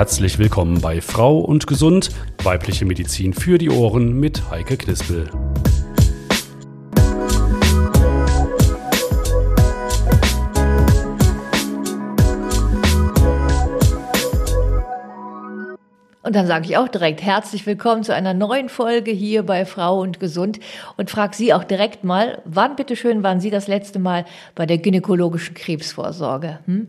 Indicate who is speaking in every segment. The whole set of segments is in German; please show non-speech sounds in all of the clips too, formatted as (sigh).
Speaker 1: Herzlich willkommen bei Frau und Gesund, weibliche Medizin für die Ohren mit Heike Knispel.
Speaker 2: Und dann sage ich auch direkt herzlich willkommen zu einer neuen Folge hier bei Frau und Gesund und frage Sie auch direkt mal, wann bitteschön waren Sie das letzte Mal bei der gynäkologischen Krebsvorsorge? Hm?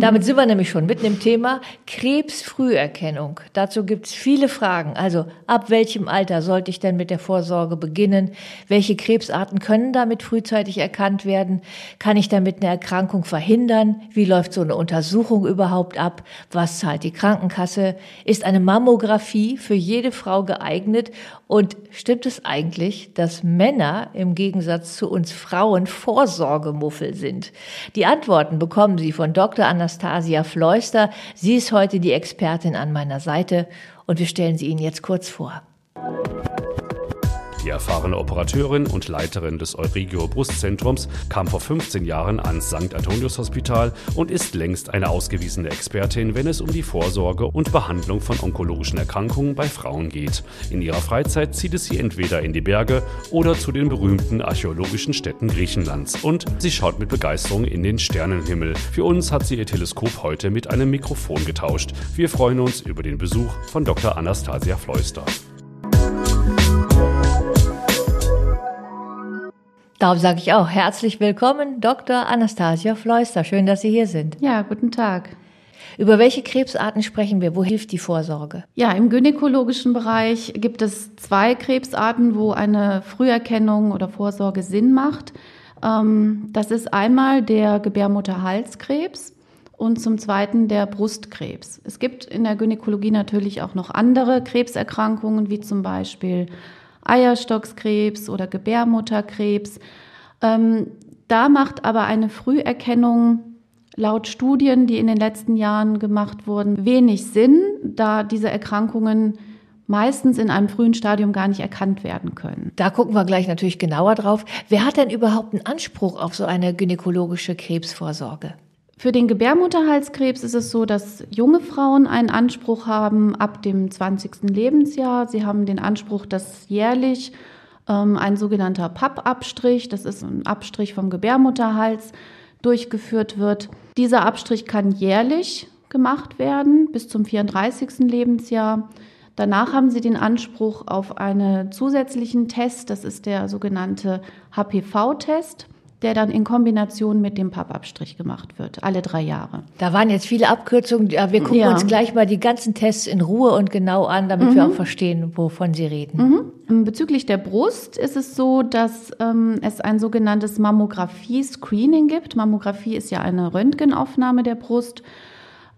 Speaker 2: Damit sind wir nämlich schon mitten im Thema Krebsfrüherkennung. Dazu gibt es viele Fragen. Also ab welchem Alter sollte ich denn mit der Vorsorge beginnen? Welche Krebsarten können damit frühzeitig erkannt werden? Kann ich damit eine Erkrankung verhindern? Wie läuft so eine Untersuchung überhaupt ab? Was zahlt die Krankenkasse? Ist eine Mammographie für jede Frau geeignet? Und stimmt es eigentlich, dass Männer im Gegensatz zu uns Frauen Vorsorgemuffel sind? Die Antworten bekommen Sie von Dr. Dr. Anastasia Fleuster. Sie ist heute die Expertin an meiner Seite und wir stellen sie Ihnen jetzt kurz vor.
Speaker 1: Die erfahrene Operateurin und Leiterin des Eurigio Brustzentrums kam vor 15 Jahren ans St. Antonius Hospital und ist längst eine ausgewiesene Expertin, wenn es um die Vorsorge und Behandlung von onkologischen Erkrankungen bei Frauen geht. In ihrer Freizeit zieht es sie entweder in die Berge oder zu den berühmten archäologischen Städten Griechenlands und sie schaut mit Begeisterung in den Sternenhimmel. Für uns hat sie ihr Teleskop heute mit einem Mikrofon getauscht. Wir freuen uns über den Besuch von Dr. Anastasia Fleuster.
Speaker 2: Darum sage ich auch herzlich willkommen, Dr. Anastasia Fleuster. Schön, dass Sie hier sind.
Speaker 3: Ja, guten Tag.
Speaker 2: Über welche Krebsarten sprechen wir? Wo hilft die Vorsorge?
Speaker 3: Ja, im gynäkologischen Bereich gibt es zwei Krebsarten, wo eine Früherkennung oder Vorsorge Sinn macht. Ähm, das ist einmal der Gebärmutterhalskrebs und zum Zweiten der Brustkrebs. Es gibt in der Gynäkologie natürlich auch noch andere Krebserkrankungen, wie zum Beispiel Eierstockskrebs oder Gebärmutterkrebs. Ähm, da macht aber eine Früherkennung laut Studien, die in den letzten Jahren gemacht wurden, wenig Sinn, da diese Erkrankungen meistens in einem frühen Stadium gar nicht erkannt werden können.
Speaker 2: Da gucken wir gleich natürlich genauer drauf. Wer hat denn überhaupt einen Anspruch auf so eine gynäkologische Krebsvorsorge?
Speaker 3: Für den Gebärmutterhalskrebs ist es so, dass junge Frauen einen Anspruch haben ab dem 20. Lebensjahr. Sie haben den Anspruch, dass jährlich ähm, ein sogenannter PAP-Abstrich, das ist ein Abstrich vom Gebärmutterhals, durchgeführt wird. Dieser Abstrich kann jährlich gemacht werden bis zum 34. Lebensjahr. Danach haben sie den Anspruch auf einen zusätzlichen Test, das ist der sogenannte HPV-Test der dann in Kombination mit dem Pappabstrich gemacht wird, alle drei Jahre.
Speaker 2: Da waren jetzt viele Abkürzungen. Ja, wir gucken ja. uns gleich mal die ganzen Tests in Ruhe und genau an, damit mhm. wir auch verstehen, wovon Sie reden.
Speaker 3: Mhm. Bezüglich der Brust ist es so, dass ähm, es ein sogenanntes Mammographie-Screening gibt. Mammographie ist ja eine Röntgenaufnahme der Brust.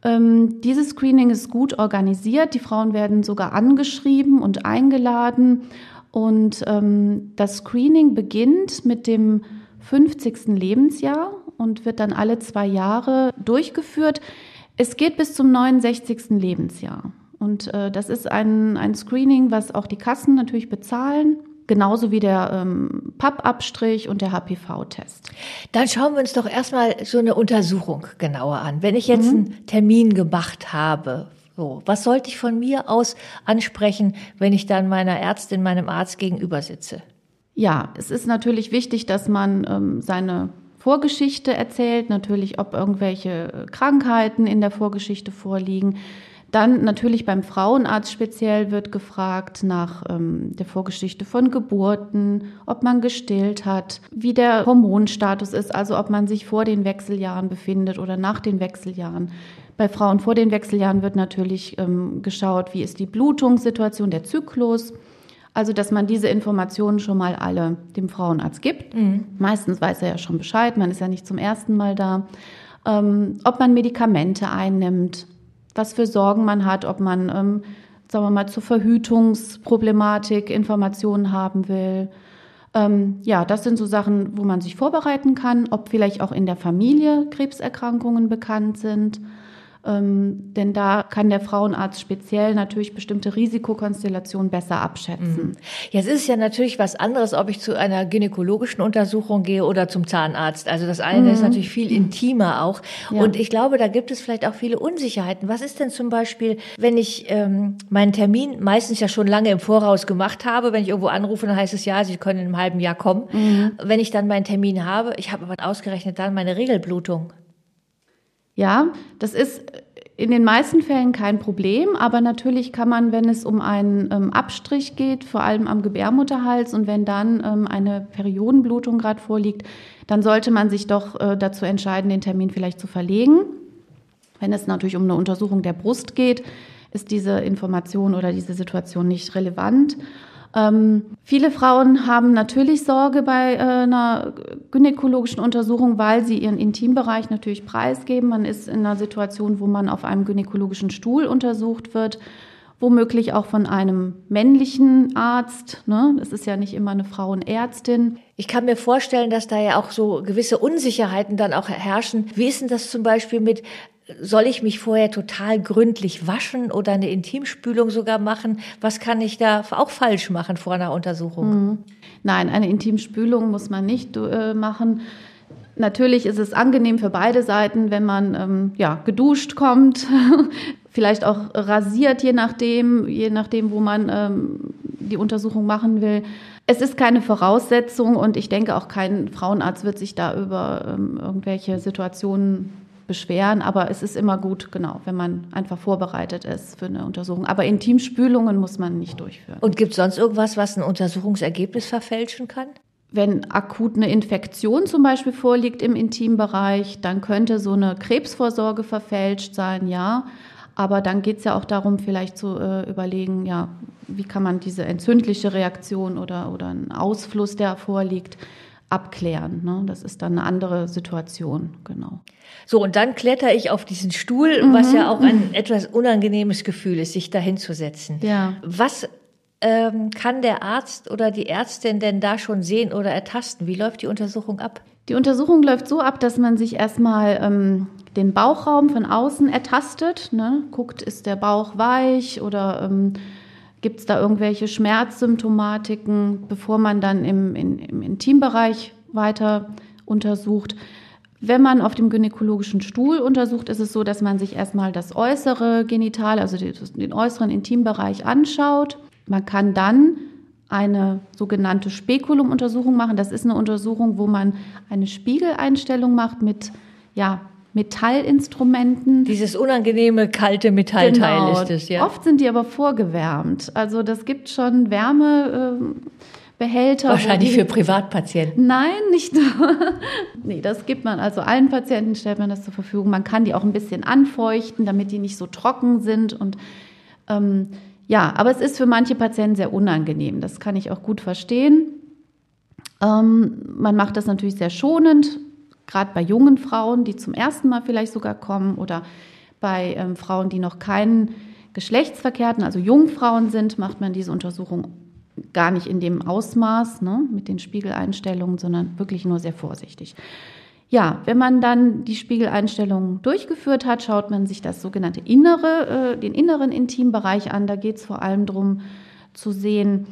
Speaker 3: Ähm, dieses Screening ist gut organisiert. Die Frauen werden sogar angeschrieben und eingeladen. Und ähm, das Screening beginnt mit dem 50. Lebensjahr und wird dann alle zwei Jahre durchgeführt. Es geht bis zum 69. Lebensjahr. Und äh, das ist ein, ein Screening, was auch die Kassen natürlich bezahlen. Genauso wie der ähm, Pappabstrich und der HPV-Test.
Speaker 2: Dann schauen wir uns doch erstmal so eine Untersuchung genauer an. Wenn ich jetzt mhm. einen Termin gemacht habe, so, was sollte ich von mir aus ansprechen, wenn ich dann meiner Ärztin, meinem Arzt gegenüber sitze?
Speaker 3: Ja, es ist natürlich wichtig, dass man ähm, seine Vorgeschichte erzählt, natürlich, ob irgendwelche Krankheiten in der Vorgeschichte vorliegen. Dann natürlich beim Frauenarzt speziell wird gefragt nach ähm, der Vorgeschichte von Geburten, ob man gestillt hat, wie der Hormonstatus ist, also ob man sich vor den Wechseljahren befindet oder nach den Wechseljahren. Bei Frauen vor den Wechseljahren wird natürlich ähm, geschaut, wie ist die Blutungssituation, der Zyklus. Also, dass man diese Informationen schon mal alle dem Frauenarzt gibt. Mhm. Meistens weiß er ja schon Bescheid, man ist ja nicht zum ersten Mal da. Ähm, ob man Medikamente einnimmt, was für Sorgen man hat, ob man, ähm, sagen wir mal, zur Verhütungsproblematik Informationen haben will. Ähm, ja, das sind so Sachen, wo man sich vorbereiten kann, ob vielleicht auch in der Familie Krebserkrankungen bekannt sind. Ähm, denn da kann der Frauenarzt speziell natürlich bestimmte Risikokonstellationen besser abschätzen.
Speaker 2: Mhm. Jetzt ist es ja natürlich was anderes, ob ich zu einer gynäkologischen Untersuchung gehe oder zum Zahnarzt. Also das eine mhm. ist natürlich viel intimer auch. Ja. Und ich glaube, da gibt es vielleicht auch viele Unsicherheiten. Was ist denn zum Beispiel, wenn ich ähm, meinen Termin meistens ja schon lange im Voraus gemacht habe, wenn ich irgendwo anrufe, dann heißt es ja, Sie können in einem halben Jahr kommen. Mhm. Wenn ich dann meinen Termin habe, ich habe aber ausgerechnet dann meine Regelblutung.
Speaker 3: Ja, das ist in den meisten Fällen kein Problem, aber natürlich kann man, wenn es um einen ähm, Abstrich geht, vor allem am Gebärmutterhals und wenn dann ähm, eine Periodenblutung gerade vorliegt, dann sollte man sich doch äh, dazu entscheiden, den Termin vielleicht zu verlegen. Wenn es natürlich um eine Untersuchung der Brust geht, ist diese Information oder diese Situation nicht relevant. Ähm, viele Frauen haben natürlich Sorge bei äh, einer gynäkologischen Untersuchung, weil sie ihren Intimbereich natürlich preisgeben. Man ist in einer Situation, wo man auf einem gynäkologischen Stuhl untersucht wird, womöglich auch von einem männlichen Arzt. Ne? Es ist ja nicht immer eine Frauenärztin.
Speaker 2: Ich kann mir vorstellen, dass da ja auch so gewisse Unsicherheiten dann auch herrschen. Wie ist denn das zum Beispiel mit soll ich mich vorher total gründlich waschen oder eine Intimspülung sogar machen? Was kann ich da auch falsch machen vor einer Untersuchung? Mhm.
Speaker 3: Nein, eine Intimspülung muss man nicht äh, machen. Natürlich ist es angenehm für beide Seiten, wenn man ähm, ja, geduscht kommt, (laughs) vielleicht auch rasiert, je nachdem, je nachdem, wo man ähm, die Untersuchung machen will. Es ist keine Voraussetzung und ich denke auch kein Frauenarzt wird sich da über ähm, irgendwelche Situationen beschweren, aber es ist immer gut, genau, wenn man einfach vorbereitet ist für eine Untersuchung. Aber Intimspülungen muss man nicht durchführen.
Speaker 2: Und gibt es sonst irgendwas, was ein Untersuchungsergebnis verfälschen kann?
Speaker 3: Wenn akut eine Infektion zum Beispiel vorliegt im Intimbereich, dann könnte so eine Krebsvorsorge verfälscht sein, ja. Aber dann geht es ja auch darum, vielleicht zu äh, überlegen, ja, wie kann man diese entzündliche Reaktion oder, oder einen Ausfluss, der vorliegt, abklären. Ne? Das ist dann eine andere Situation, genau.
Speaker 2: So, und dann kletter ich auf diesen Stuhl, mhm. was ja auch ein etwas unangenehmes Gefühl ist, sich da hinzusetzen.
Speaker 3: Ja.
Speaker 2: Was ähm, kann der Arzt oder die Ärztin denn da schon sehen oder ertasten? Wie läuft die Untersuchung ab?
Speaker 3: Die Untersuchung läuft so ab, dass man sich erstmal ähm, den Bauchraum von außen ertastet, ne? guckt, ist der Bauch weich oder ähm, Gibt es da irgendwelche Schmerzsymptomatiken, bevor man dann im, in, im Intimbereich weiter untersucht? Wenn man auf dem gynäkologischen Stuhl untersucht, ist es so, dass man sich erstmal das äußere Genital, also den äußeren Intimbereich anschaut. Man kann dann eine sogenannte Spekulumuntersuchung machen. Das ist eine Untersuchung, wo man eine Spiegeleinstellung macht mit ja, Metallinstrumenten.
Speaker 2: Dieses unangenehme kalte Metallteil genau. ist es, ja.
Speaker 3: Oft sind die aber vorgewärmt. Also das gibt schon Wärmebehälter.
Speaker 2: Wahrscheinlich die, für Privatpatienten.
Speaker 3: Nein, nicht nur. (laughs) nee, das gibt man also allen Patienten, stellt man das zur Verfügung. Man kann die auch ein bisschen anfeuchten, damit die nicht so trocken sind. Und ähm, ja, aber es ist für manche Patienten sehr unangenehm. Das kann ich auch gut verstehen. Ähm, man macht das natürlich sehr schonend gerade bei jungen Frauen, die zum ersten Mal vielleicht sogar kommen oder bei ähm, Frauen, die noch keinen Geschlechtsverkehr hatten, also Jungfrauen sind, macht man diese Untersuchung gar nicht in dem Ausmaß ne, mit den Spiegeleinstellungen, sondern wirklich nur sehr vorsichtig. Ja, wenn man dann die Spiegeleinstellungen durchgeführt hat, schaut man sich das sogenannte innere, äh, den inneren Intimbereich an. Da geht es vor allem darum zu sehen,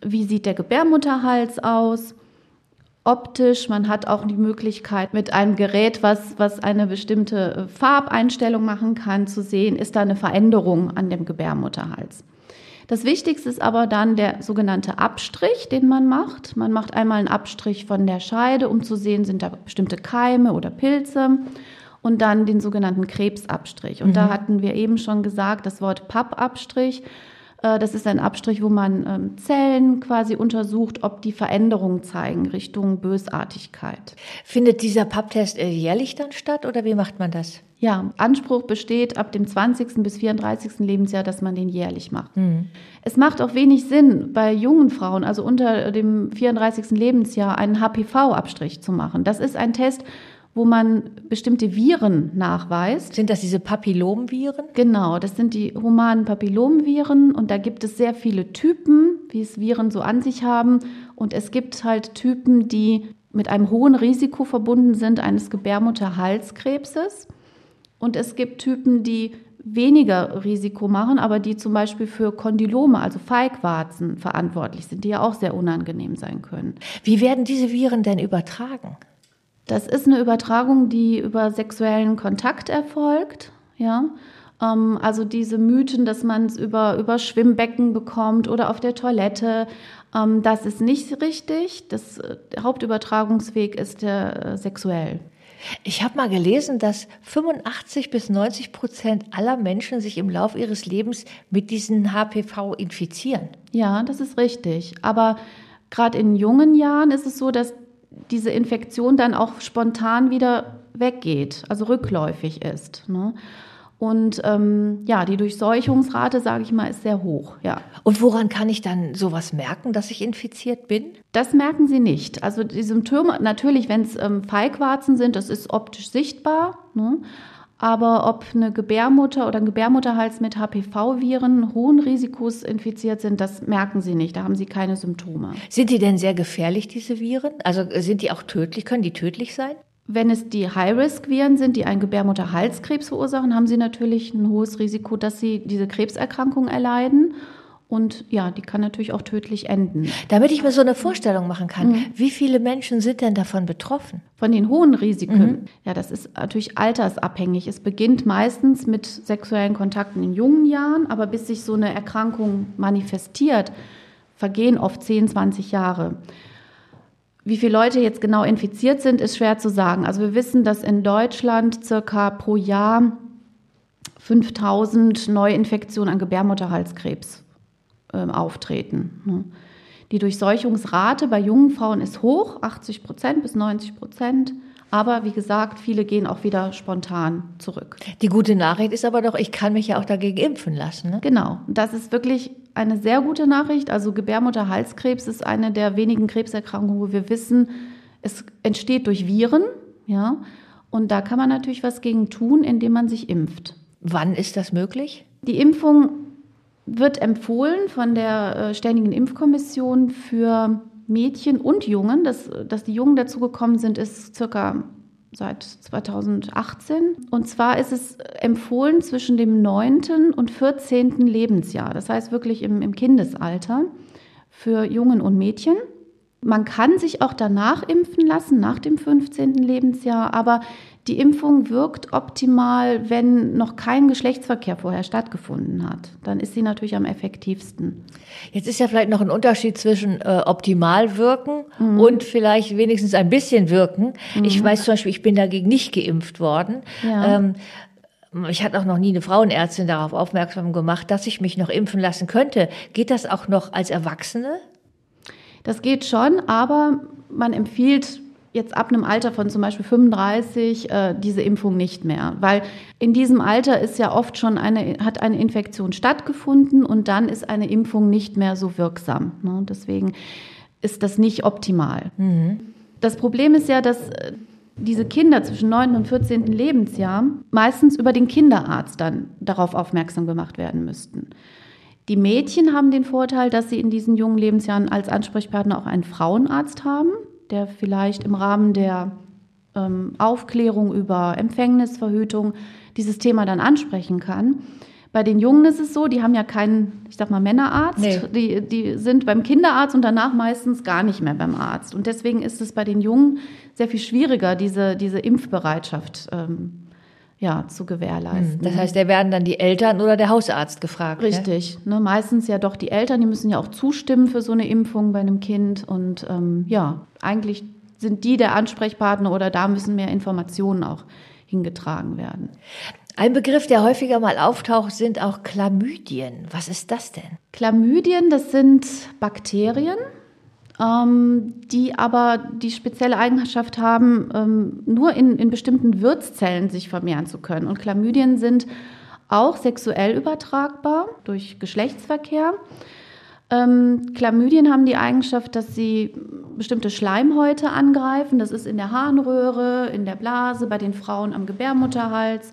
Speaker 3: wie sieht der Gebärmutterhals aus, optisch. Man hat auch die Möglichkeit, mit einem Gerät, was, was eine bestimmte äh, Farbeinstellung machen kann, zu sehen, ist da eine Veränderung an dem Gebärmutterhals. Das Wichtigste ist aber dann der sogenannte Abstrich, den man macht. Man macht einmal einen Abstrich von der Scheide, um zu sehen, sind da bestimmte Keime oder Pilze. Und dann den sogenannten Krebsabstrich. Und mhm. da hatten wir eben schon gesagt, das Wort Pappabstrich das ist ein Abstrich, wo man ähm, Zellen quasi untersucht, ob die Veränderungen zeigen Richtung Bösartigkeit.
Speaker 2: Findet dieser Papptest äh, jährlich dann statt oder wie macht man das?
Speaker 3: Ja, Anspruch besteht ab dem 20. bis 34. Lebensjahr, dass man den jährlich macht. Mhm. Es macht auch wenig Sinn, bei jungen Frauen, also unter dem 34. Lebensjahr, einen HPV-Abstrich zu machen. Das ist ein Test, wo man bestimmte Viren nachweist.
Speaker 2: Sind das diese Papillomviren?
Speaker 3: Genau, das sind die humanen Papillomviren und da gibt es sehr viele Typen, wie es Viren so an sich haben. Und es gibt halt Typen, die mit einem hohen Risiko verbunden sind eines Gebärmutterhalskrebses. Und es gibt Typen, die weniger Risiko machen, aber die zum Beispiel für Kondylome, also Feigwarzen, verantwortlich sind, die ja auch sehr unangenehm sein können.
Speaker 2: Wie werden diese Viren denn übertragen?
Speaker 3: Das ist eine Übertragung, die über sexuellen Kontakt erfolgt. Ja, ähm, also diese Mythen, dass man es über, über Schwimmbecken bekommt oder auf der Toilette, ähm, das ist nicht richtig. Das, äh, der Hauptübertragungsweg ist der äh, sexuell.
Speaker 2: Ich habe mal gelesen, dass 85 bis 90 Prozent aller Menschen sich im Laufe ihres Lebens mit diesem HPV infizieren.
Speaker 3: Ja, das ist richtig. Aber gerade in jungen Jahren ist es so, dass diese Infektion dann auch spontan wieder weggeht, also rückläufig ist. Ne? Und ähm, ja, die Durchseuchungsrate, sage ich mal, ist sehr hoch. Ja.
Speaker 2: Und woran kann ich dann sowas merken, dass ich infiziert bin?
Speaker 3: Das merken Sie nicht. Also die Symptome, natürlich, wenn es ähm, Feigwarzen sind, das ist optisch sichtbar. Ne? Aber ob eine Gebärmutter oder ein Gebärmutterhals mit HPV-Viren hohen Risikos infiziert sind, das merken Sie nicht. Da haben Sie keine Symptome.
Speaker 2: Sind die denn sehr gefährlich, diese Viren? Also sind die auch tödlich? Können die tödlich sein?
Speaker 3: Wenn es die High-Risk-Viren sind, die einen Gebärmutterhalskrebs verursachen, haben sie natürlich ein hohes Risiko, dass sie diese Krebserkrankung erleiden. Und ja, die kann natürlich auch tödlich enden.
Speaker 2: Damit ich mir so eine Vorstellung machen kann, mhm. wie viele Menschen sind denn davon betroffen?
Speaker 3: Von den hohen Risiken? Mhm. Ja, das ist natürlich altersabhängig. Es beginnt meistens mit sexuellen Kontakten in jungen Jahren, aber bis sich so eine Erkrankung manifestiert, vergehen oft 10, 20 Jahre. Wie viele Leute jetzt genau infiziert sind, ist schwer zu sagen. Also wir wissen, dass in Deutschland circa pro Jahr 5000 Neuinfektionen an Gebärmutterhalskrebs äh, auftreten. Ne? Die Durchseuchungsrate bei jungen Frauen ist hoch, 80 Prozent bis 90 Prozent. Aber wie gesagt, viele gehen auch wieder spontan zurück.
Speaker 2: Die gute Nachricht ist aber doch, ich kann mich ja auch dagegen impfen lassen. Ne?
Speaker 3: Genau. Das ist wirklich eine sehr gute Nachricht. Also Gebärmutterhalskrebs ist eine der wenigen Krebserkrankungen, wo wir wissen, es entsteht durch Viren. Ja. Und da kann man natürlich was gegen tun, indem man sich impft.
Speaker 2: Wann ist das möglich?
Speaker 3: Die Impfung wird empfohlen von der äh, Ständigen Impfkommission für Mädchen und Jungen. Das, dass die Jungen dazugekommen sind, ist circa seit 2018. Und zwar ist es empfohlen zwischen dem 9. und 14. Lebensjahr. Das heißt wirklich im, im Kindesalter für Jungen und Mädchen. Man kann sich auch danach impfen lassen, nach dem 15. Lebensjahr, aber die Impfung wirkt optimal, wenn noch kein Geschlechtsverkehr vorher stattgefunden hat. Dann ist sie natürlich am effektivsten.
Speaker 2: Jetzt ist ja vielleicht noch ein Unterschied zwischen äh, optimal wirken mhm. und vielleicht wenigstens ein bisschen wirken. Mhm. Ich weiß zum Beispiel, ich bin dagegen nicht geimpft worden. Ja. Ähm, ich hatte auch noch nie eine Frauenärztin darauf aufmerksam gemacht, dass ich mich noch impfen lassen könnte. Geht das auch noch als Erwachsene?
Speaker 3: Das geht schon, aber man empfiehlt jetzt ab einem Alter von zum Beispiel 35 äh, diese Impfung nicht mehr, weil in diesem Alter ist ja oft schon eine hat eine Infektion stattgefunden und dann ist eine Impfung nicht mehr so wirksam. Ne? Deswegen ist das nicht optimal. Mhm. Das Problem ist ja, dass äh, diese Kinder zwischen 9. und 14. Lebensjahr meistens über den Kinderarzt dann darauf aufmerksam gemacht werden müssten. Die Mädchen haben den Vorteil, dass sie in diesen jungen Lebensjahren als Ansprechpartner auch einen Frauenarzt haben der vielleicht im Rahmen der ähm, Aufklärung über Empfängnisverhütung dieses Thema dann ansprechen kann. Bei den Jungen ist es so, die haben ja keinen, ich sag mal, Männerarzt. Nee. Die, die sind beim Kinderarzt und danach meistens gar nicht mehr beim Arzt. Und deswegen ist es bei den Jungen sehr viel schwieriger, diese, diese Impfbereitschaft ähm, ja, zu gewährleisten.
Speaker 2: Das heißt, da werden dann die Eltern oder der Hausarzt gefragt.
Speaker 3: Ne? Richtig. Ne? Meistens ja doch die Eltern, die müssen ja auch zustimmen für so eine Impfung bei einem Kind. Und ähm, ja, eigentlich sind die der Ansprechpartner oder da müssen mehr Informationen auch hingetragen werden.
Speaker 2: Ein Begriff, der häufiger mal auftaucht, sind auch Chlamydien. Was ist das denn?
Speaker 3: Chlamydien, das sind Bakterien, ähm, die aber die spezielle Eigenschaft haben, ähm, nur in, in bestimmten Wirtszellen sich vermehren zu können. Und Chlamydien sind auch sexuell übertragbar durch Geschlechtsverkehr. Ähm, Chlamydien haben die Eigenschaft, dass sie bestimmte Schleimhäute angreifen. Das ist in der Harnröhre, in der Blase, bei den Frauen am Gebärmutterhals,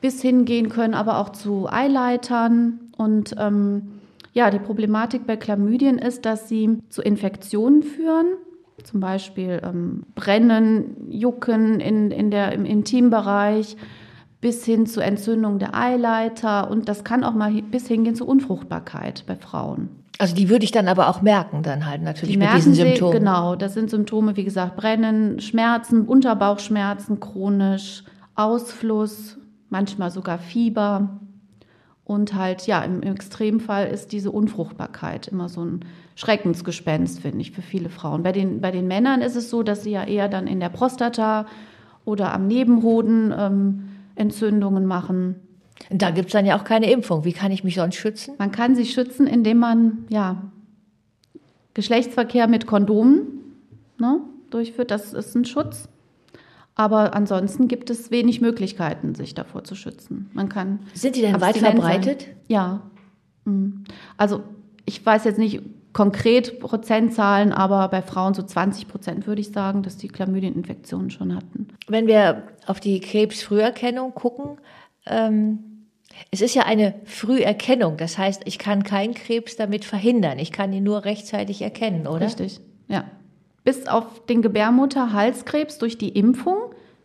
Speaker 3: bis hingehen können aber auch zu Eileitern. Und ähm, ja, die Problematik bei Chlamydien ist, dass sie zu Infektionen führen, zum Beispiel ähm, Brennen, Jucken in, in der, im Intimbereich, bis hin zu Entzündung der Eileiter und das kann auch mal bis hingehen zu Unfruchtbarkeit bei Frauen.
Speaker 2: Also die würde ich dann aber auch merken, dann halt natürlich
Speaker 3: die
Speaker 2: mit diesen
Speaker 3: Sie,
Speaker 2: Symptomen.
Speaker 3: Genau, das sind Symptome, wie gesagt, Brennen, Schmerzen, Unterbauchschmerzen chronisch, Ausfluss, manchmal sogar Fieber. Und halt, ja, im, Extremfall ist diese Unfruchtbarkeit immer so ein Schreckensgespenst, finde ich, für viele Frauen. Bei den, bei den Männern ist es so, dass sie ja eher dann in der Prostata oder am Nebenhoden ähm, Entzündungen machen.
Speaker 2: Da gibt es dann ja auch keine Impfung. Wie kann ich mich sonst schützen?
Speaker 3: Man kann sich schützen, indem man ja, Geschlechtsverkehr mit Kondomen ne, durchführt. Das ist ein Schutz. Aber ansonsten gibt es wenig Möglichkeiten, sich davor zu schützen. Man kann.
Speaker 2: Sind die denn weit verbreitet? Sein.
Speaker 3: Ja. Mhm. Also ich weiß jetzt nicht konkret Prozentzahlen, aber bei Frauen so 20 Prozent würde ich sagen, dass die Chlamydieninfektionen schon hatten.
Speaker 2: Wenn wir auf die Krebsfrüherkennung gucken, ähm, es ist ja eine Früherkennung. Das heißt, ich kann keinen Krebs damit verhindern. Ich kann ihn nur rechtzeitig erkennen, oder?
Speaker 3: Richtig, ja. Bis auf den Gebärmutter-Halskrebs durch die Impfung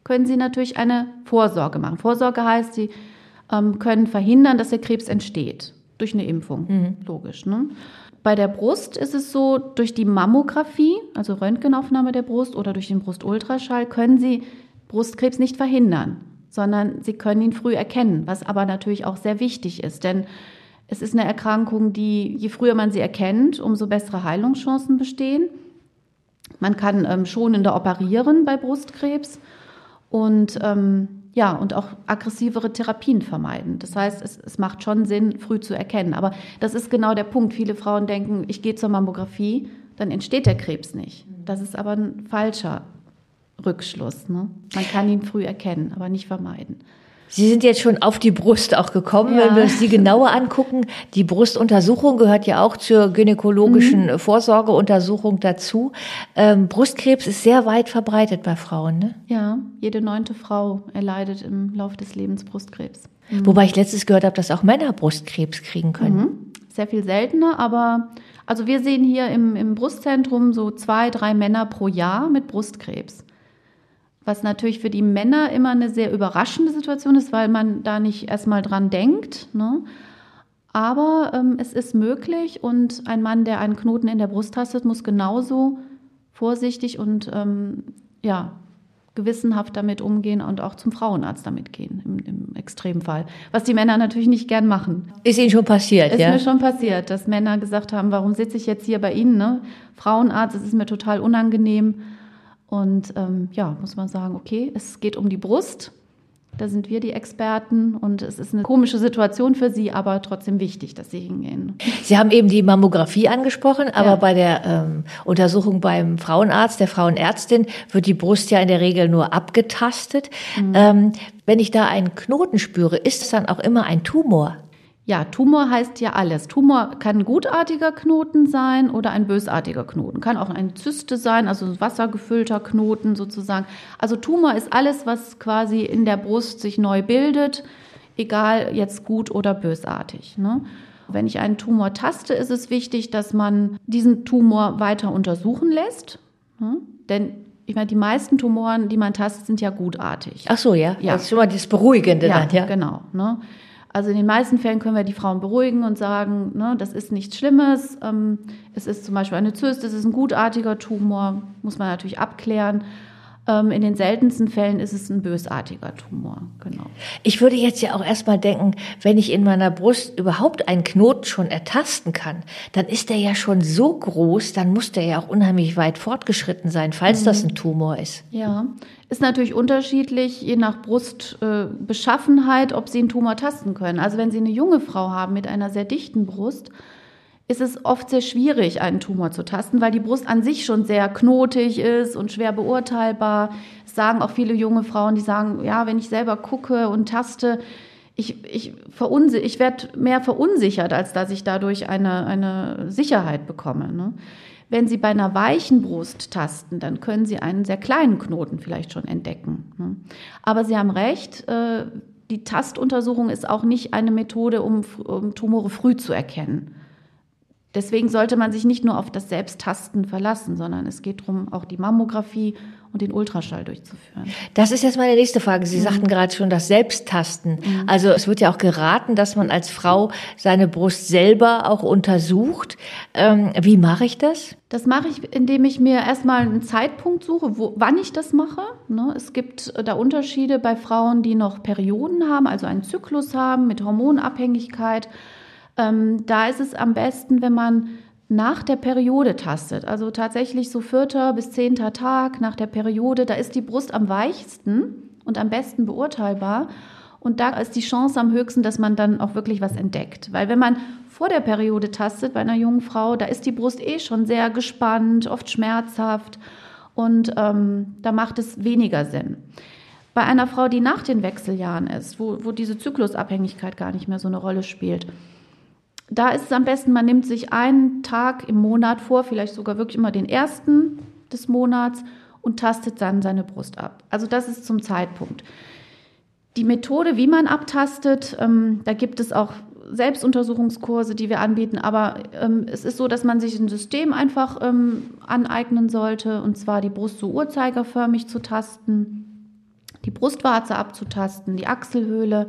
Speaker 3: können Sie natürlich eine Vorsorge machen. Vorsorge heißt, Sie ähm, können verhindern, dass der Krebs entsteht. Durch eine Impfung, mhm. logisch. Ne? Bei der Brust ist es so, durch die Mammographie, also Röntgenaufnahme der Brust oder durch den Brustultraschall, können Sie Brustkrebs nicht verhindern sondern sie können ihn früh erkennen, was aber natürlich auch sehr wichtig ist, denn es ist eine Erkrankung, die, je früher man sie erkennt, umso bessere Heilungschancen bestehen. Man kann ähm, schonender operieren bei Brustkrebs und ähm, ja, und auch aggressivere Therapien vermeiden. Das heißt, es, es macht schon Sinn, früh zu erkennen. Aber das ist genau der Punkt. Viele Frauen denken, ich gehe zur Mammographie, dann entsteht der Krebs nicht. Das ist aber ein falscher Rückschluss. Ne? Man kann ihn früh erkennen, aber nicht vermeiden.
Speaker 2: Sie sind jetzt schon auf die Brust auch gekommen, ja. wenn wir uns die genauer angucken. Die Brustuntersuchung gehört ja auch zur gynäkologischen mhm. Vorsorgeuntersuchung dazu. Ähm, Brustkrebs ist sehr weit verbreitet bei Frauen, ne?
Speaker 3: Ja, jede neunte Frau erleidet im Laufe des Lebens Brustkrebs.
Speaker 2: Mhm. Wobei ich letztes gehört habe, dass auch Männer Brustkrebs kriegen können. Mhm.
Speaker 3: Sehr viel seltener, aber also wir sehen hier im, im Brustzentrum so zwei, drei Männer pro Jahr mit Brustkrebs was natürlich für die Männer immer eine sehr überraschende Situation ist, weil man da nicht erstmal dran denkt. Ne? Aber ähm, es ist möglich und ein Mann, der einen Knoten in der Brust hastet, muss genauso vorsichtig und ähm, ja, gewissenhaft damit umgehen und auch zum Frauenarzt damit gehen, im, im Extremfall. Was die Männer natürlich nicht gern machen.
Speaker 2: Ist Ihnen schon passiert,
Speaker 3: ist
Speaker 2: ja?
Speaker 3: Ist mir schon passiert, dass Männer gesagt haben, warum sitze ich jetzt hier bei Ihnen? Ne? Frauenarzt, es ist mir total unangenehm. Und ähm, ja, muss man sagen, okay, es geht um die Brust. Da sind wir die Experten und es ist eine komische Situation für Sie, aber trotzdem wichtig, dass Sie hingehen.
Speaker 2: Sie haben eben die Mammographie angesprochen, aber ja. bei der ähm, Untersuchung beim Frauenarzt, der Frauenärztin, wird die Brust ja in der Regel nur abgetastet. Mhm. Ähm, wenn ich da einen Knoten spüre, ist es dann auch immer ein Tumor?
Speaker 3: Ja, Tumor heißt ja alles. Tumor kann ein gutartiger Knoten sein oder ein bösartiger Knoten. Kann auch eine Zyste sein, also ein wassergefüllter Knoten sozusagen. Also Tumor ist alles, was quasi in der Brust sich neu bildet, egal jetzt gut oder bösartig. Ne? Wenn ich einen Tumor taste, ist es wichtig, dass man diesen Tumor weiter untersuchen lässt. Ne? Denn ich meine, die meisten Tumoren, die man tastet, sind ja gutartig.
Speaker 2: Ach so, ja. ja. Das ist schon mal das Beruhigende
Speaker 3: ja,
Speaker 2: dann, ja.
Speaker 3: Genau. Ne? Also in den meisten Fällen können wir die Frauen beruhigen und sagen, ne, das ist nichts Schlimmes. Ähm, es ist zum Beispiel eine Zyste, es ist ein gutartiger Tumor, muss man natürlich abklären. Ähm, in den seltensten Fällen ist es ein bösartiger Tumor, genau.
Speaker 2: Ich würde jetzt ja auch erstmal denken, wenn ich in meiner Brust überhaupt einen Knoten schon ertasten kann, dann ist der ja schon so groß, dann muss der ja auch unheimlich weit fortgeschritten sein, falls mhm. das ein Tumor ist.
Speaker 3: Ja, ist natürlich unterschiedlich, je nach Brustbeschaffenheit, ob Sie einen Tumor tasten können. Also wenn Sie eine junge Frau haben mit einer sehr dichten Brust, ist es oft sehr schwierig, einen Tumor zu tasten, weil die Brust an sich schon sehr knotig ist und schwer beurteilbar. Das sagen auch viele junge Frauen, die sagen, ja, wenn ich selber gucke und taste, ich, ich, verunsi ich werde mehr verunsichert, als dass ich dadurch eine, eine Sicherheit bekomme. Ne? Wenn Sie bei einer weichen Brust tasten, dann können Sie einen sehr kleinen Knoten vielleicht schon entdecken. Ne? Aber Sie haben recht, äh, die Tastuntersuchung ist auch nicht eine Methode, um, um Tumore früh zu erkennen deswegen sollte man sich nicht nur auf das Selbsttasten verlassen, sondern es geht darum, auch die Mammographie und den Ultraschall durchzuführen.
Speaker 2: Das ist jetzt meine nächste Frage. Sie mhm. sagten gerade schon das Selbsttasten. Mhm. Also es wird ja auch geraten, dass man als Frau seine Brust selber auch untersucht. Ähm, wie mache ich das?
Speaker 3: Das mache ich, indem ich mir erstmal einen Zeitpunkt suche, wo, wann ich das mache. Ne? Es gibt da Unterschiede bei Frauen, die noch Perioden haben, also einen Zyklus haben mit Hormonabhängigkeit. Ähm, da ist es am besten, wenn man nach der Periode tastet. Also tatsächlich so vierter bis zehnter Tag nach der Periode, da ist die Brust am weichsten und am besten beurteilbar. Und da ist die Chance am höchsten, dass man dann auch wirklich was entdeckt. Weil wenn man vor der Periode tastet bei einer jungen Frau, da ist die Brust eh schon sehr gespannt, oft schmerzhaft und ähm, da macht es weniger Sinn. Bei einer Frau, die nach den Wechseljahren ist, wo, wo diese Zyklusabhängigkeit gar nicht mehr so eine Rolle spielt, da ist es am besten, man nimmt sich einen Tag im Monat vor, vielleicht sogar wirklich immer den ersten des Monats und tastet dann seine Brust ab. Also das ist zum Zeitpunkt. Die Methode, wie man abtastet, ähm, da gibt es auch Selbstuntersuchungskurse, die wir anbieten, aber ähm, es ist so, dass man sich ein System einfach ähm, aneignen sollte, und zwar die Brust so uhrzeigerförmig zu tasten, die Brustwarze abzutasten, die Achselhöhle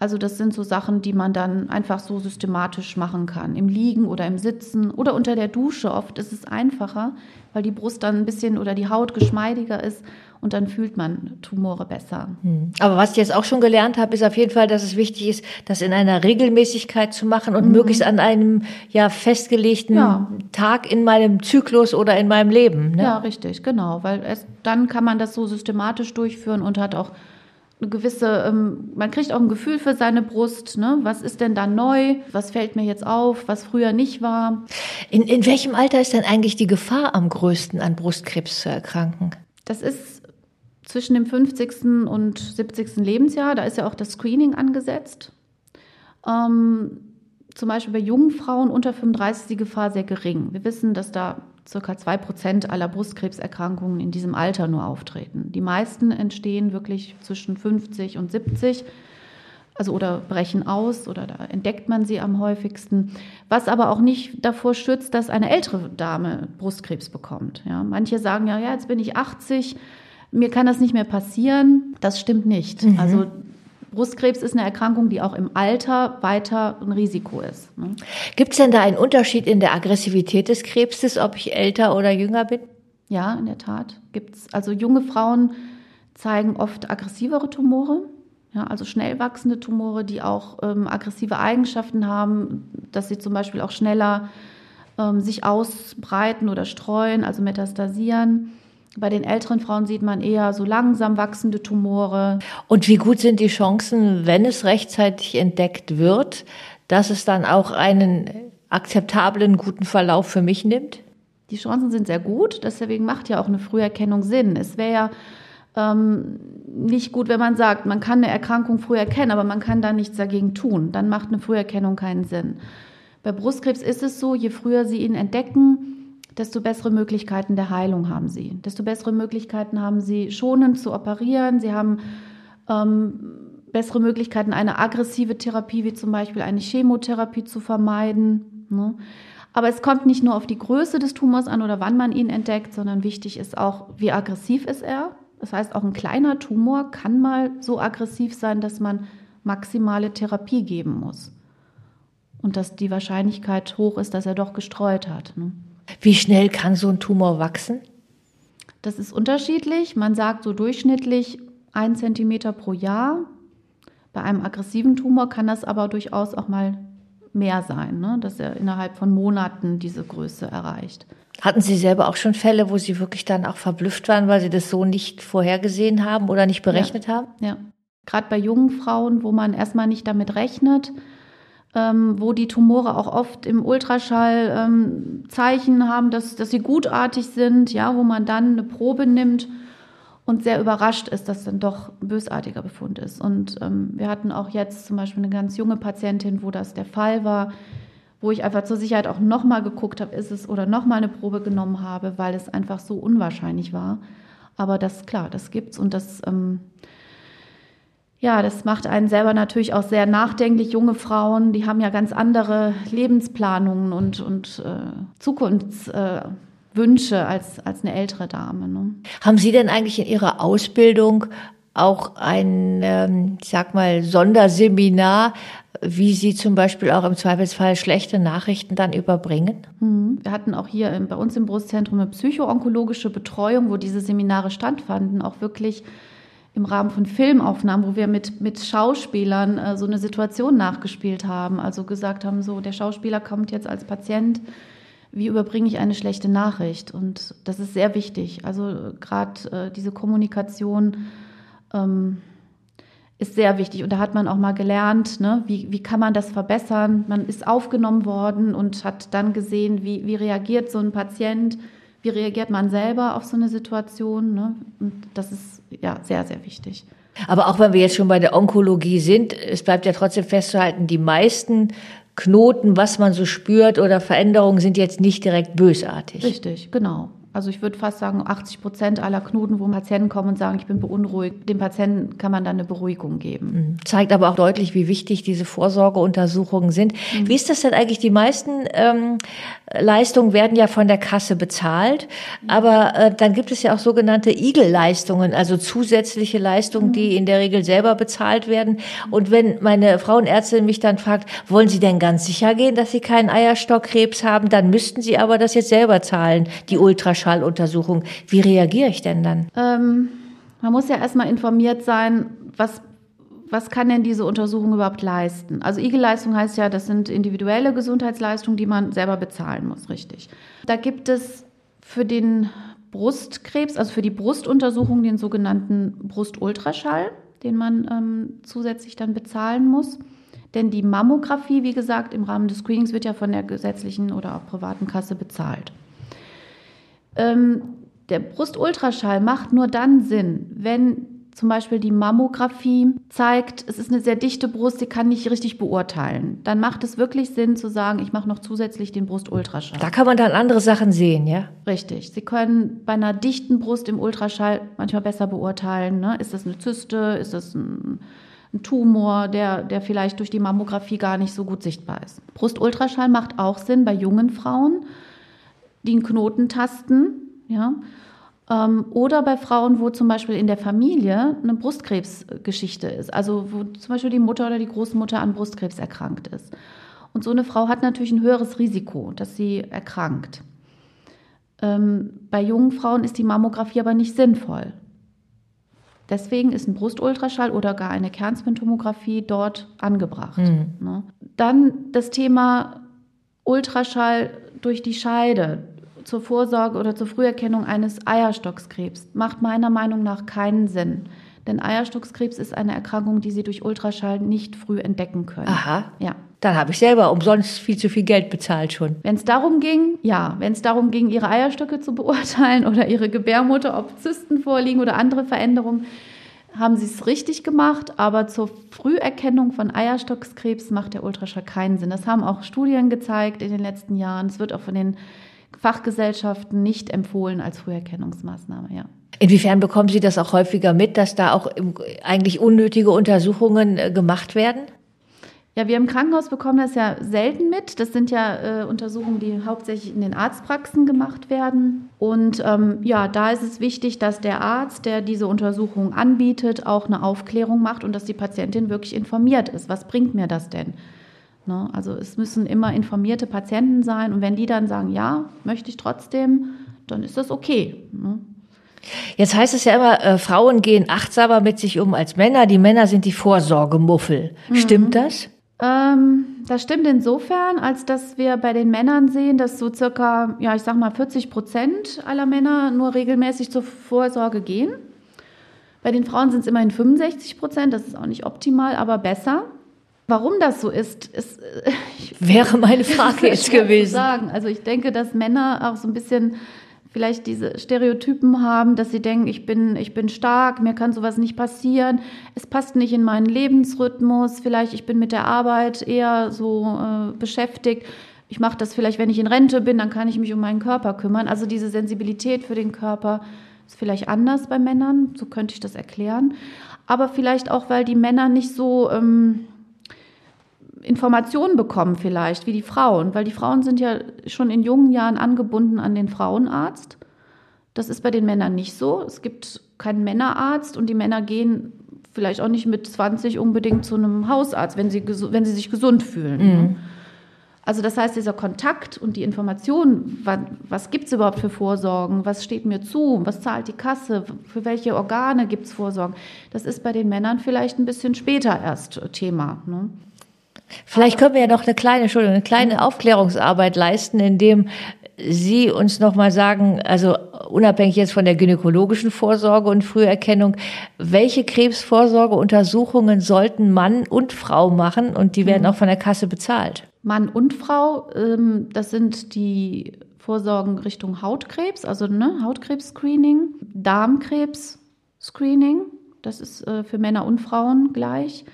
Speaker 3: also das sind so Sachen, die man dann einfach so systematisch machen kann. Im Liegen oder im Sitzen oder unter der Dusche. Oft ist es einfacher, weil die Brust dann ein bisschen oder die Haut geschmeidiger ist und dann fühlt man Tumore besser.
Speaker 2: Hm. Aber was ich jetzt auch schon gelernt habe, ist auf jeden Fall, dass es wichtig ist, das in einer Regelmäßigkeit zu machen und mhm. möglichst an einem ja festgelegten ja. Tag in meinem Zyklus oder in meinem Leben.
Speaker 3: Ne? Ja, richtig, genau, weil es, dann kann man das so systematisch durchführen und hat auch eine gewisse, ähm, man kriegt auch ein Gefühl für seine Brust. Ne? Was ist denn da neu? Was fällt mir jetzt auf, was früher nicht war?
Speaker 2: In, in welchem Alter ist denn eigentlich die Gefahr am größten, an Brustkrebs zu erkranken?
Speaker 3: Das ist zwischen dem 50. und 70. Lebensjahr. Da ist ja auch das Screening angesetzt. Ähm, zum Beispiel bei jungen Frauen unter 35 ist die Gefahr sehr gering. Wir wissen, dass da circa zwei Prozent aller Brustkrebserkrankungen in diesem Alter nur auftreten. Die meisten entstehen wirklich zwischen 50 und 70 also oder brechen aus oder da entdeckt man sie am häufigsten, was aber auch nicht davor schützt, dass eine ältere Dame Brustkrebs bekommt. Ja, manche sagen ja, ja, jetzt bin ich 80, mir kann das nicht mehr passieren. Das stimmt nicht. Mhm. Also Brustkrebs ist eine Erkrankung, die auch im Alter weiter ein Risiko ist. Ne?
Speaker 2: Gibt es denn da einen Unterschied in der Aggressivität des Krebses, ob ich älter oder jünger bin?
Speaker 3: Ja, in der Tat gibt es. Also junge Frauen zeigen oft aggressivere Tumore, ja, also schnell wachsende Tumore, die auch ähm, aggressive Eigenschaften haben, dass sie zum Beispiel auch schneller ähm, sich ausbreiten oder streuen, also metastasieren. Bei den älteren Frauen sieht man eher so langsam wachsende Tumore.
Speaker 2: Und wie gut sind die Chancen, wenn es rechtzeitig entdeckt wird, dass es dann auch einen akzeptablen, guten Verlauf für mich nimmt?
Speaker 3: Die Chancen sind sehr gut, deswegen macht ja auch eine Früherkennung Sinn. Es wäre ja ähm, nicht gut, wenn man sagt, man kann eine Erkrankung früh erkennen, aber man kann da nichts dagegen tun. Dann macht eine Früherkennung keinen Sinn. Bei Brustkrebs ist es so, je früher Sie ihn entdecken, desto bessere Möglichkeiten der Heilung haben sie. Desto bessere Möglichkeiten haben sie, schonend zu operieren. Sie haben ähm, bessere Möglichkeiten, eine aggressive Therapie wie zum Beispiel eine Chemotherapie zu vermeiden. Ne? Aber es kommt nicht nur auf die Größe des Tumors an oder wann man ihn entdeckt, sondern wichtig ist auch, wie aggressiv ist er. Das heißt, auch ein kleiner Tumor kann mal so aggressiv sein, dass man maximale Therapie geben muss. Und dass die Wahrscheinlichkeit hoch ist, dass er doch gestreut hat. Ne?
Speaker 2: Wie schnell kann so ein Tumor wachsen?
Speaker 3: Das ist unterschiedlich. Man sagt so durchschnittlich ein Zentimeter pro Jahr. Bei einem aggressiven Tumor kann das aber durchaus auch mal mehr sein, ne? dass er innerhalb von Monaten diese Größe erreicht.
Speaker 2: Hatten Sie selber auch schon Fälle, wo Sie wirklich dann auch verblüfft waren, weil Sie das so nicht vorhergesehen haben oder nicht berechnet
Speaker 3: ja.
Speaker 2: haben?
Speaker 3: Ja, gerade bei jungen Frauen, wo man erstmal nicht damit rechnet, ähm, wo die Tumore auch oft im Ultraschall ähm, Zeichen haben, dass, dass sie gutartig sind, ja, wo man dann eine Probe nimmt und sehr überrascht ist, dass dann doch ein bösartiger Befund ist. Und ähm, wir hatten auch jetzt zum Beispiel eine ganz junge Patientin, wo das der Fall war, wo ich einfach zur Sicherheit auch nochmal geguckt habe, ist es oder nochmal eine Probe genommen habe, weil es einfach so unwahrscheinlich war. Aber das, klar, das gibt's und das, ähm, Ja, das macht einen selber natürlich auch sehr nachdenklich. Junge Frauen, die haben ja ganz andere Lebensplanungen und, und äh, Zukunftswünsche äh, als, als eine ältere Dame. Ne?
Speaker 2: Haben Sie denn eigentlich in Ihrer Ausbildung auch ein, ähm, ich sag mal, Sonderseminar, wie Sie zum Beispiel auch im Zweifelsfall schlechte Nachrichten dann überbringen?
Speaker 3: Mhm. Wir hatten auch hier bei uns im Brustzentrum eine psychoonkologische Betreuung, wo diese Seminare stattfanden, auch wirklich im Rahmen von Filmaufnahmen, wo wir mit, mit Schauspielern äh, so eine Situation nachgespielt haben. Also gesagt haben, so der Schauspieler kommt jetzt als Patient, wie überbringe ich eine schlechte Nachricht? Und das ist sehr wichtig. Also gerade äh, diese Kommunikation ähm, ist sehr wichtig. Und da hat man auch mal gelernt, ne, wie, wie kann man das verbessern. Man ist aufgenommen worden und hat dann gesehen, wie, wie reagiert so ein Patient, wie reagiert man selber auf so eine Situation. Ne? Und das ist ja sehr, sehr wichtig.
Speaker 2: Aber auch wenn wir jetzt schon bei der Onkologie sind, es bleibt ja trotzdem festzuhalten, die meisten Knoten, was man so spürt oder Veränderungen sind jetzt nicht direkt bösartig.
Speaker 3: Richtig, genau. Also ich würde fast sagen, 80 Prozent aller Knoten, wo Patienten kommen und sagen, ich bin beunruhigt, dem Patienten kann man dann eine Beruhigung geben.
Speaker 2: Mhm. Zeigt aber auch deutlich, wie wichtig diese Vorsorgeuntersuchungen sind. Mhm. Wie ist das denn eigentlich? Die meisten ähm, Leistungen werden ja von der Kasse bezahlt, aber äh, dann gibt es ja auch sogenannte Igel-Leistungen, also zusätzliche Leistungen, mhm. die in der Regel selber bezahlt werden. Und wenn meine Frauenärztin mich dann fragt, wollen Sie denn ganz sicher gehen, dass Sie keinen Eierstockkrebs haben, dann müssten Sie aber das jetzt selber zahlen, die Ultraschall. Ultraschalluntersuchung. Wie reagiere ich denn dann?
Speaker 3: Ähm, man muss ja erstmal informiert sein, was was kann denn diese Untersuchung überhaupt leisten? Also IG-Leistung heißt ja, das sind individuelle Gesundheitsleistungen, die man selber bezahlen muss, richtig. Da gibt es für den Brustkrebs, also für die Brustuntersuchung, den sogenannten Brustultraschall, den man ähm, zusätzlich dann bezahlen muss. Denn die Mammographie, wie gesagt, im Rahmen des Screenings wird ja von der gesetzlichen oder auch privaten Kasse bezahlt. Ähm, der Brustultraschall macht nur dann Sinn, wenn zum Beispiel die Mammographie zeigt, es ist eine sehr dichte Brust, sie kann nicht richtig beurteilen. Dann macht es wirklich Sinn zu sagen, ich mache noch zusätzlich den Brustultraschall.
Speaker 2: Da kann man dann andere Sachen sehen, ja?
Speaker 3: Richtig. Sie können bei einer dichten Brust im Ultraschall manchmal besser beurteilen, ne? ist das eine Zyste, ist das ein, ein Tumor, der, der vielleicht durch die Mammographie gar nicht so gut sichtbar ist. Brustultraschall macht auch Sinn bei jungen Frauen die einen Knoten tasten, ja. Ähm, oder bei Frauen, wo zum Beispiel in der Familie eine Brustkrebsgeschichte ist, also wo zum Beispiel die Mutter oder die Großmutter an Brustkrebs erkrankt ist. Und so eine Frau hat natürlich ein höheres Risiko, dass sie erkrankt. Ähm, bei jungen Frauen ist die Mammographie aber nicht sinnvoll. Deswegen ist ein Brustultraschall oder gar eine Kernspintomographie dort angebracht. Mhm. Ne? Dann das Thema Ultraschall durch die Scheide zur Vorsorge oder zur Früherkennung eines Eierstockskrebs macht meiner Meinung nach keinen Sinn. Denn Eierstockskrebs ist eine Erkrankung, die Sie durch Ultraschall nicht früh entdecken können.
Speaker 2: Aha. Ja. Dann habe ich selber umsonst viel zu viel Geld bezahlt schon.
Speaker 3: Wenn es darum ging, ja, wenn es darum ging, Ihre Eierstöcke zu beurteilen (laughs) oder Ihre Gebärmutter, ob Zysten vorliegen oder andere Veränderungen, haben Sie es richtig gemacht. Aber zur Früherkennung von Eierstockskrebs macht der Ultraschall keinen Sinn. Das haben auch Studien gezeigt in den letzten Jahren. Es wird auch von den Fachgesellschaften nicht empfohlen als Früherkennungsmaßnahme, ja.
Speaker 2: Inwiefern bekommen Sie das auch häufiger mit, dass da auch eigentlich unnötige Untersuchungen äh, gemacht werden?
Speaker 3: Ja, wir im Krankenhaus bekommen das ja selten mit. Das sind ja äh, Untersuchungen, die hauptsächlich in den Arztpraxen gemacht werden. Und ähm, ja, da ist es wichtig, dass der Arzt, der diese Untersuchung anbietet, auch eine Aufklärung macht und dass die Patientin wirklich informiert ist. Was bringt mir das denn? Ne? Also es müssen immer informierte Patienten sein und wenn die dann sagen, ja, möchte ich trotzdem, dann ist das okay. Ne?
Speaker 2: Jetzt heißt es ja immer, äh, Frauen gehen achtsamer mit sich um als Männer. Die Männer sind die Vorsorgemuffel. Mhm. Stimmt das?
Speaker 3: Ähm, das stimmt insofern, als dass wir bei den Männern sehen, dass so circa, ja, ich sag mal 40 Prozent aller Männer nur regelmäßig zur Vorsorge gehen. Bei den Frauen sind es immerhin 65 Prozent, das ist auch nicht optimal, aber besser. Warum das so ist, ist
Speaker 2: äh, (laughs) wäre (laughs) meine Frage jetzt gewesen.
Speaker 3: Sagen. Also ich denke, dass Männer auch so ein bisschen vielleicht diese Stereotypen haben, dass sie denken, ich bin, ich bin stark, mir kann sowas nicht passieren, es passt nicht in meinen Lebensrhythmus, vielleicht ich bin mit der Arbeit eher so äh, beschäftigt. Ich mache das vielleicht, wenn ich in Rente bin, dann kann ich mich um meinen Körper kümmern. Also diese Sensibilität für den Körper, Ist vielleicht anders bei Männern, so könnte ich das erklären. Aber vielleicht auch, weil die Männer nicht so ähm, Informationen bekommen, vielleicht wie die Frauen, weil die Frauen sind ja schon in jungen Jahren angebunden an den Frauenarzt. Das ist bei den Männern nicht so. Es gibt keinen Männerarzt und die Männer gehen vielleicht auch nicht mit 20 unbedingt zu einem Hausarzt, wenn sie, wenn sie sich gesund fühlen. Mhm. Also das heißt, dieser Kontakt und die Information, was, was gibt es überhaupt für Vorsorgen, was steht mir zu, was zahlt die Kasse, für welche Organe gibt es Vorsorgen, das ist bei den Männern vielleicht ein bisschen später erst Thema. Ne?
Speaker 2: Vielleicht können wir ja noch eine kleine, Entschuldigung, eine kleine Aufklärungsarbeit leisten, indem Sie uns noch mal sagen, also unabhängig jetzt von der gynäkologischen Vorsorge und Früherkennung, welche Krebsvorsorgeuntersuchungen sollten Mann und Frau machen und die werden mhm. auch von der Kasse bezahlt?
Speaker 3: Mann und Frau, ähm, das sind die Vorsorgen Richtung Hautkrebs, also ne, Hautkrebs-Screening, Darmkrebs-Screening, das ist äh, für Männer und Frauen gleich.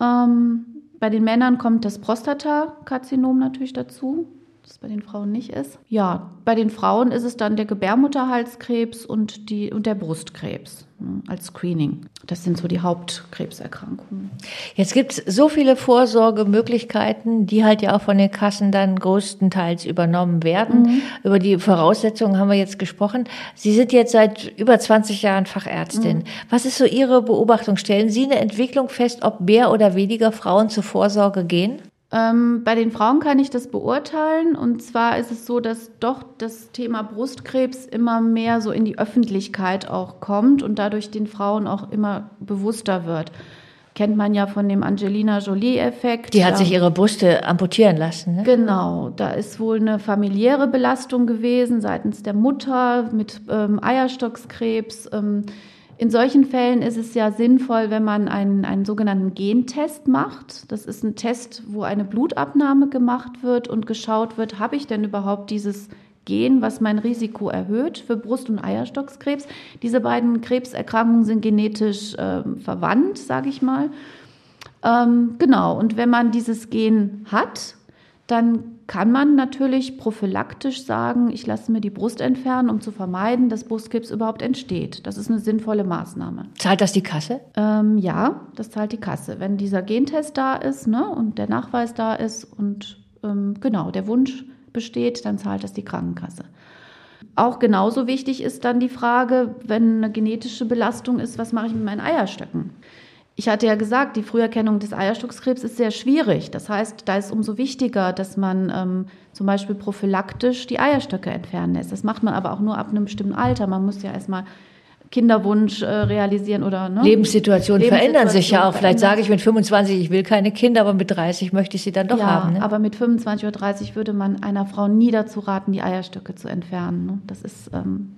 Speaker 3: Ähm, bei den Männern kommt das Prostatakarzinom natürlich dazu das bei den Frauen nicht ist. Ja, bei den Frauen ist es dann der Gebärmutterhalskrebs und, die, und der Brustkrebs als Screening. Das sind so die Hauptkrebserkrankungen.
Speaker 2: Jetzt gibt es so viele Vorsorgemöglichkeiten, die halt ja auch von den Kassen dann größtenteils übernommen werden. Mhm. Über die Voraussetzungen haben wir jetzt gesprochen. Sie sind jetzt seit über 20 Jahren Fachärztin. Mhm. Was ist so Ihre Beobachtung? Stellen Sie eine Entwicklung fest, ob mehr oder weniger Frauen zur Vorsorge gehen?
Speaker 3: Ähm, bei den Frauen kann ich das beurteilen. Und zwar ist es so, dass doch das Thema Brustkrebs immer mehr so in die Öffentlichkeit auch kommt und dadurch den Frauen auch immer bewusster wird. Kennt man ja von dem Angelina Jolie-Effekt.
Speaker 2: Die hat sich ihre Brüste amputieren lassen. Ne?
Speaker 3: Genau, da ist wohl eine familiäre Belastung gewesen seitens der Mutter mit ähm, Eierstockskrebs. Ähm, in solchen Fällen ist es ja sinnvoll, wenn man einen, einen sogenannten Gentest macht. Das ist ein Test, wo eine Blutabnahme gemacht wird und geschaut wird, habe ich denn überhaupt dieses Gen, was mein Risiko erhöht für Brust- und Eierstockskrebs. Diese beiden Krebserkrankungen sind genetisch äh, verwandt, sage ich mal. Ähm, genau, und wenn man dieses Gen hat, dann kann man natürlich prophylaktisch sagen, ich lasse mir die Brust entfernen, um zu vermeiden, dass Brustkrebs überhaupt entsteht. Das ist eine sinnvolle Maßnahme.
Speaker 2: Zahlt das die Kasse?
Speaker 3: Ähm, ja, das zahlt die Kasse. Wenn dieser Gentest da ist ne, und der Nachweis da ist und ähm, genau der Wunsch besteht, dann zahlt das die Krankenkasse. Auch genauso wichtig ist dann die Frage, wenn eine genetische Belastung ist, was mache ich mit meinen Eierstöcken? Ich hatte ja gesagt, die Früherkennung des Eierstockskrebs ist sehr schwierig. Das heißt, da ist umso wichtiger, dass man ähm, zum Beispiel prophylaktisch die Eierstöcke entfernen lässt. Das macht man aber auch nur ab einem bestimmten Alter. Man muss ja erstmal Kinderwunsch äh, realisieren oder
Speaker 2: ne? Lebenssituationen verändern sich ja auch. Vielleicht sage ich mit 25, ich will keine Kinder, aber mit 30 möchte ich sie dann doch
Speaker 3: ja,
Speaker 2: haben. Ne?
Speaker 3: aber mit 25 oder 30 würde man einer Frau nie dazu raten, die Eierstöcke zu entfernen. Ne? Das ist ähm,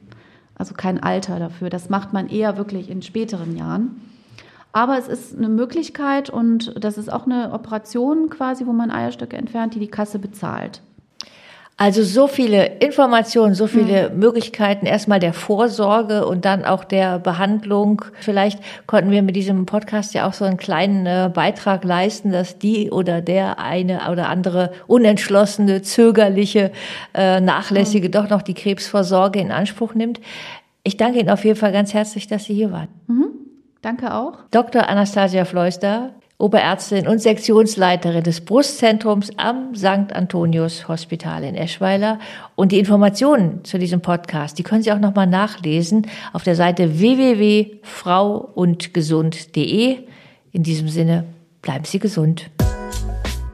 Speaker 3: also kein Alter dafür. Das macht man eher wirklich in späteren Jahren. Aber es ist eine Möglichkeit und das ist auch eine Operation quasi, wo man Eierstöcke entfernt, die die Kasse bezahlt.
Speaker 2: Also so viele Informationen, so viele mhm. Möglichkeiten erstmal der Vorsorge und dann auch der Behandlung. Vielleicht konnten wir mit diesem Podcast ja auch so einen kleinen äh, Beitrag leisten, dass die oder der eine oder andere unentschlossene, zögerliche, äh, nachlässige mhm. doch noch die Krebsvorsorge in Anspruch nimmt. Ich danke Ihnen auf jeden Fall ganz herzlich, dass Sie hier waren.
Speaker 3: Mhm. Danke auch.
Speaker 2: Dr. Anastasia Fleuster, Oberärztin und Sektionsleiterin des Brustzentrums am St. Antonius Hospital in Eschweiler. Und die Informationen zu diesem Podcast, die können Sie auch nochmal nachlesen auf der Seite www.frauundgesund.de. In diesem Sinne, bleiben Sie gesund.